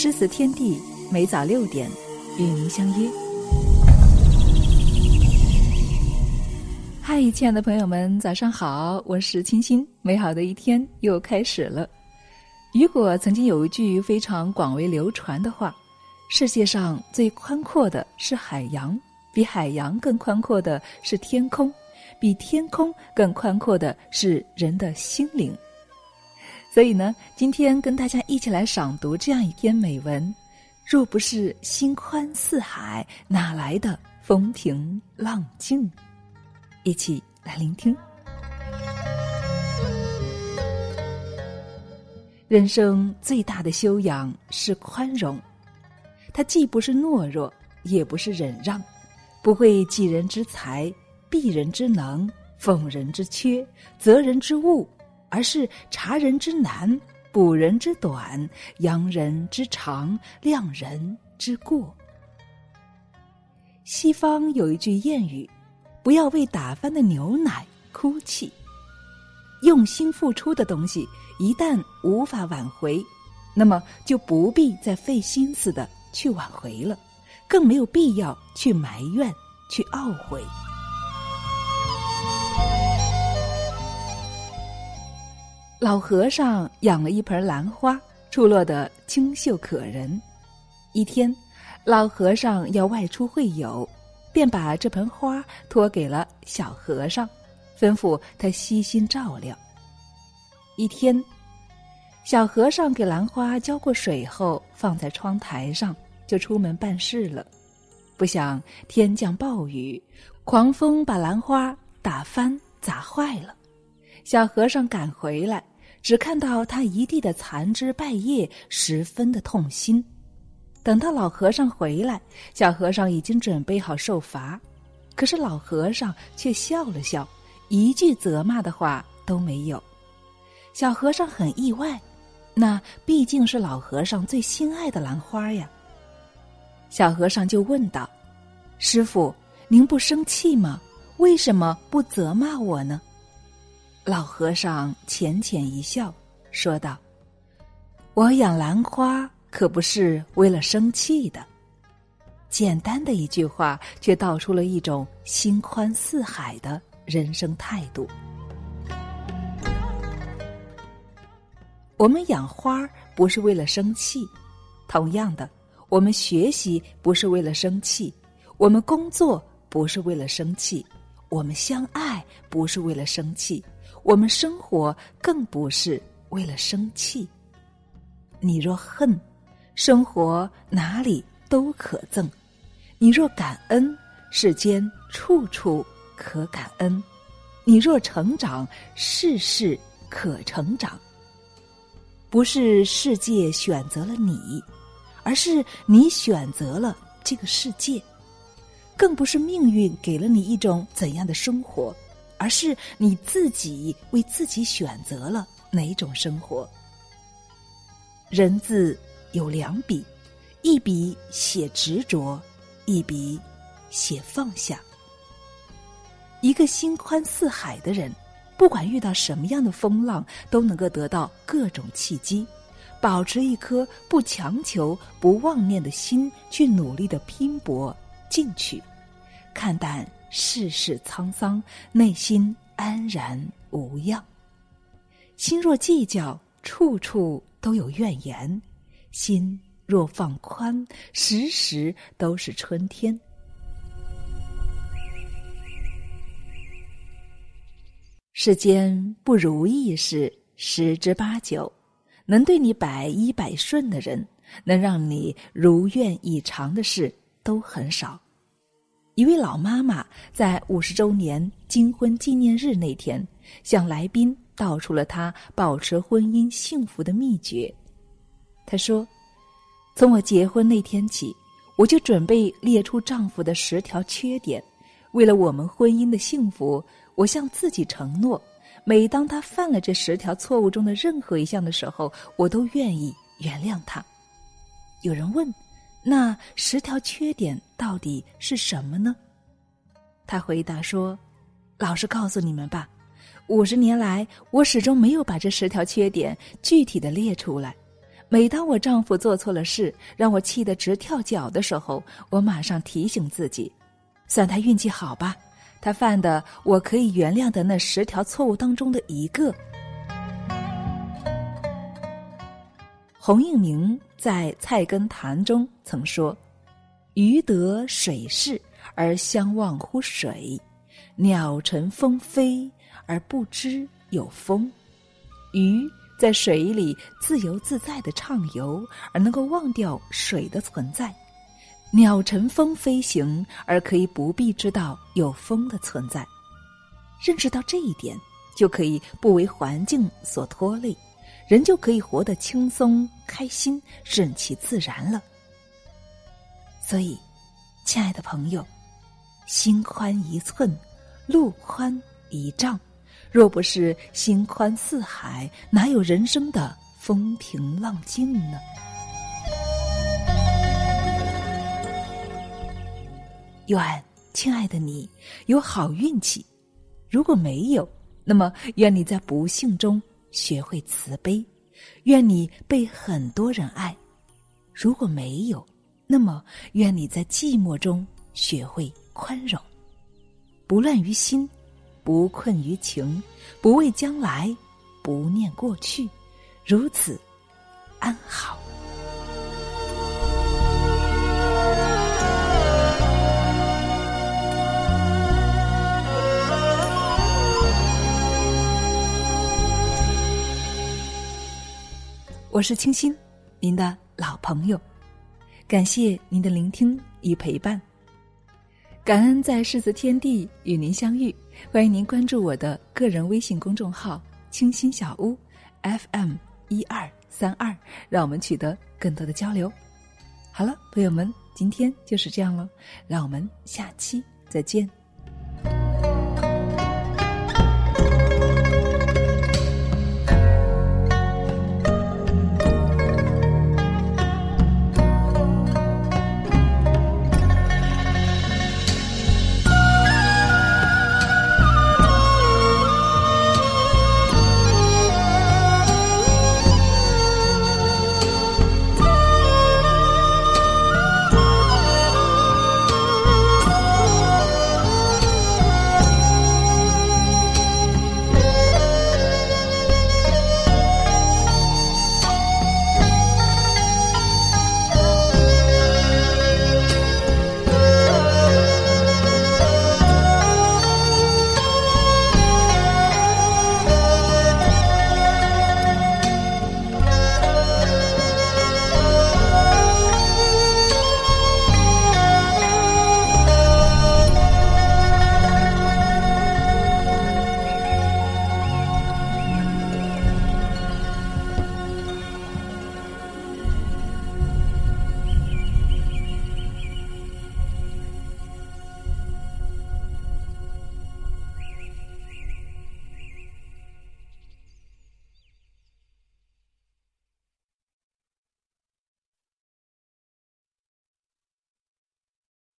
诗词天地，每早六点与您相约。嗨，亲爱的朋友们，早上好！我是清新，美好的一天又开始了。雨果曾经有一句非常广为流传的话：“世界上最宽阔的是海洋，比海洋更宽阔的是天空，比天空更宽阔的是人的心灵。”所以呢，今天跟大家一起来赏读这样一篇美文：若不是心宽似海，哪来的风平浪静？一起来聆听。人生最大的修养是宽容，它既不是懦弱，也不是忍让，不会济人之财，避人之能，奉人之缺，责人之误，而是察人之难，补人之短，扬人之长，量人之过。西方有一句谚语。不要为打翻的牛奶哭泣。用心付出的东西，一旦无法挽回，那么就不必再费心思的去挽回了，更没有必要去埋怨、去懊悔。老和尚养了一盆兰花，出落得清秀可人。一天，老和尚要外出会友。便把这盆花托给了小和尚，吩咐他悉心照料。一天，小和尚给兰花浇过水后，放在窗台上，就出门办事了。不想天降暴雨，狂风把兰花打翻砸坏了。小和尚赶回来，只看到他一地的残枝败叶，十分的痛心。等到老和尚回来，小和尚已经准备好受罚，可是老和尚却笑了笑，一句责骂的话都没有。小和尚很意外，那毕竟是老和尚最心爱的兰花呀。小和尚就问道：“师傅，您不生气吗？为什么不责骂我呢？”老和尚浅浅一笑，说道：“我养兰花。”可不是为了生气的，简单的一句话，却道出了一种心宽似海的人生态度。我们养花不是为了生气，同样的，我们学习不是为了生气，我们工作不是为了生气，我们相爱不是为了生气，我们生活更不是为了生气。你若恨。生活哪里都可憎，你若感恩，世间处处可感恩；你若成长，事事可成长。不是世界选择了你，而是你选择了这个世界；更不是命运给了你一种怎样的生活，而是你自己为自己选择了哪种生活。人字。有两笔，一笔写执着，一笔写放下。一个心宽似海的人，不管遇到什么样的风浪，都能够得到各种契机，保持一颗不强求、不妄念的心，去努力的拼搏进取，看淡世事沧桑，内心安然无恙。心若计较，处处都有怨言。心若放宽，时时都是春天。世间不如意事十之八九，能对你百依百顺的人，能让你如愿以偿的事都很少。一位老妈妈在五十周年金婚纪念日那天，向来宾道出了她保持婚姻幸福的秘诀。她说：“从我结婚那天起，我就准备列出丈夫的十条缺点。为了我们婚姻的幸福，我向自己承诺，每当他犯了这十条错误中的任何一项的时候，我都愿意原谅他。”有人问：“那十条缺点到底是什么呢？”他回答说：“老实告诉你们吧，五十年来，我始终没有把这十条缺点具体的列出来。”每当我丈夫做错了事，让我气得直跳脚的时候，我马上提醒自己：算他运气好吧，他犯的我可以原谅的那十条错误当中的一个。洪应明在《菜根谭》中曾说：“鱼得水势而相忘乎水，鸟乘风飞而不知有风。”鱼。在水里自由自在的畅游，而能够忘掉水的存在；鸟乘风飞行，而可以不必知道有风的存在。认识到这一点，就可以不为环境所拖累，人就可以活得轻松、开心、顺其自然了。所以，亲爱的朋友，心宽一寸，路宽一丈。若不是心宽似海，哪有人生的风平浪静呢？愿亲爱的你有好运气，如果没有，那么愿你在不幸中学会慈悲；愿你被很多人爱，如果没有，那么愿你在寂寞中学会宽容，不乱于心。不困于情，不畏将来，不念过去，如此安好。我是清新，您的老朋友，感谢您的聆听与陪伴。感恩在世子天地与您相遇，欢迎您关注我的个人微信公众号“清新小屋 FM 一二三二”，让我们取得更多的交流。好了，朋友们，今天就是这样了，让我们下期再见。